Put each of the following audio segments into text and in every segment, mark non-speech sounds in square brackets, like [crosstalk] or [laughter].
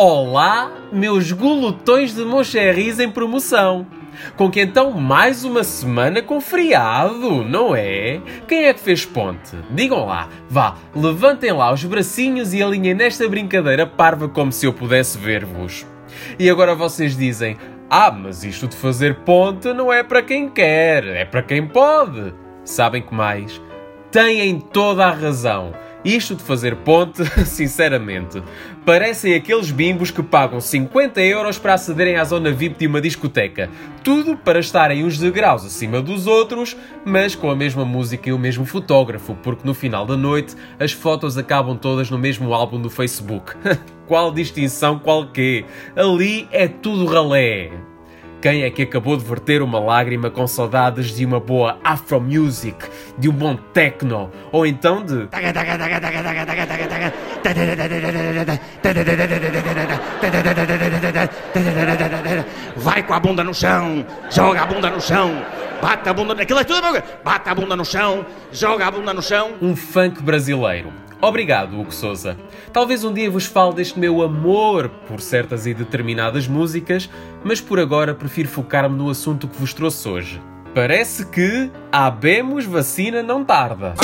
Olá, meus glutões de Moncherris em promoção. Com que então mais uma semana com feriado, não é? Quem é que fez ponte? Digam lá, vá, levantem lá os bracinhos e alinhem nesta brincadeira parva como se eu pudesse ver-vos. E agora vocês dizem: Ah, mas isto de fazer ponte não é para quem quer, é para quem pode. Sabem que mais? Têm toda a razão. Isto de fazer ponte, [laughs] sinceramente, parecem aqueles bimbos que pagam 50 euros para acederem à zona VIP de uma discoteca. Tudo para estarem uns degraus acima dos outros, mas com a mesma música e o mesmo fotógrafo, porque no final da noite as fotos acabam todas no mesmo álbum do Facebook. [laughs] qual distinção qualquer? Ali é tudo ralé. Quem é que acabou de verter uma lágrima com saudades de uma boa Afro Music, de um bom techno, ou então de. Vai com a bunda no chão, joga a bunda no chão, bate a bunda. Aquilo é tudo. Bate a bunda no chão, joga a bunda no chão. Um funk brasileiro. Obrigado, Hugo Souza. Talvez um dia vos fale deste meu amor por certas e determinadas músicas, mas por agora prefiro focar-me no assunto que vos trouxe hoje. Parece que habemos vacina não tarda.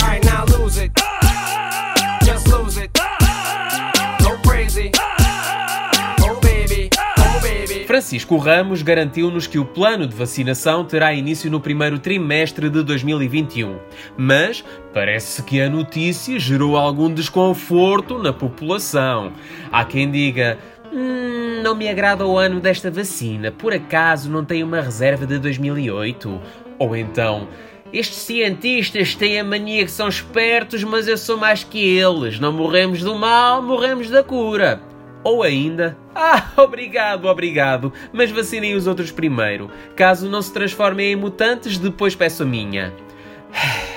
Francisco Ramos garantiu-nos que o plano de vacinação terá início no primeiro trimestre de 2021. Mas parece que a notícia gerou algum desconforto na população. Há quem diga. Hum, não me agrada o ano desta vacina. Por acaso não tem uma reserva de 2008? Ou então, estes cientistas têm a mania que são espertos, mas eu sou mais que eles. Não morremos do mal, morremos da cura. Ou ainda, [laughs] ah, obrigado, obrigado, mas vacinem os outros primeiro. Caso não se transformem em mutantes, depois peço a minha. [sighs]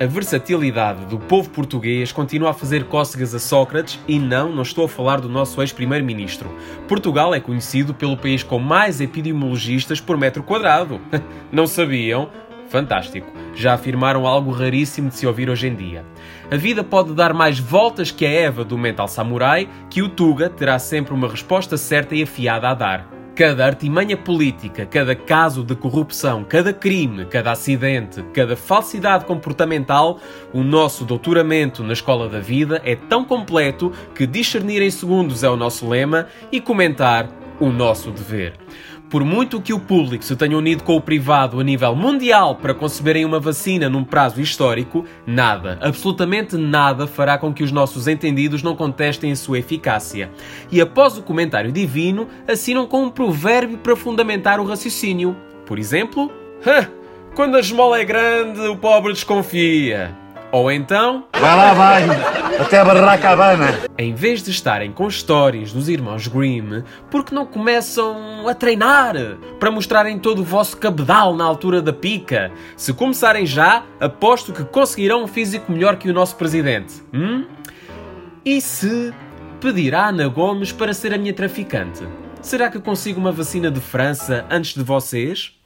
A versatilidade do povo português continua a fazer cócegas a Sócrates e não, não estou a falar do nosso ex-primeiro-ministro. Portugal é conhecido pelo país com mais epidemiologistas por metro quadrado. [laughs] Não sabiam? Fantástico. Já afirmaram algo raríssimo de se ouvir hoje em dia. A vida pode dar mais voltas que a Eva do Mental Samurai, que o Tuga terá sempre uma resposta certa e afiada a dar. Cada artimanha política, cada caso de corrupção, cada crime, cada acidente, cada falsidade comportamental, o nosso doutoramento na escola da vida é tão completo que discernir em segundos é o nosso lema e comentar o nosso dever. Por muito que o público se tenha unido com o privado a nível mundial para conceberem uma vacina num prazo histórico, nada, absolutamente nada fará com que os nossos entendidos não contestem a sua eficácia. E após o comentário divino, assinam com um provérbio para fundamentar o raciocínio. Por exemplo, quando a esmola é grande, o pobre desconfia. Ou então. Vai lá, vai! Até a barraca Habana! Em vez de estarem com histórias dos irmãos Grimm, por que não começam a treinar? Para mostrarem todo o vosso cabedal na altura da pica? Se começarem já, aposto que conseguirão um físico melhor que o nosso presidente. Hum? E se pedir a Ana Gomes para ser a minha traficante? Será que consigo uma vacina de França antes de vocês?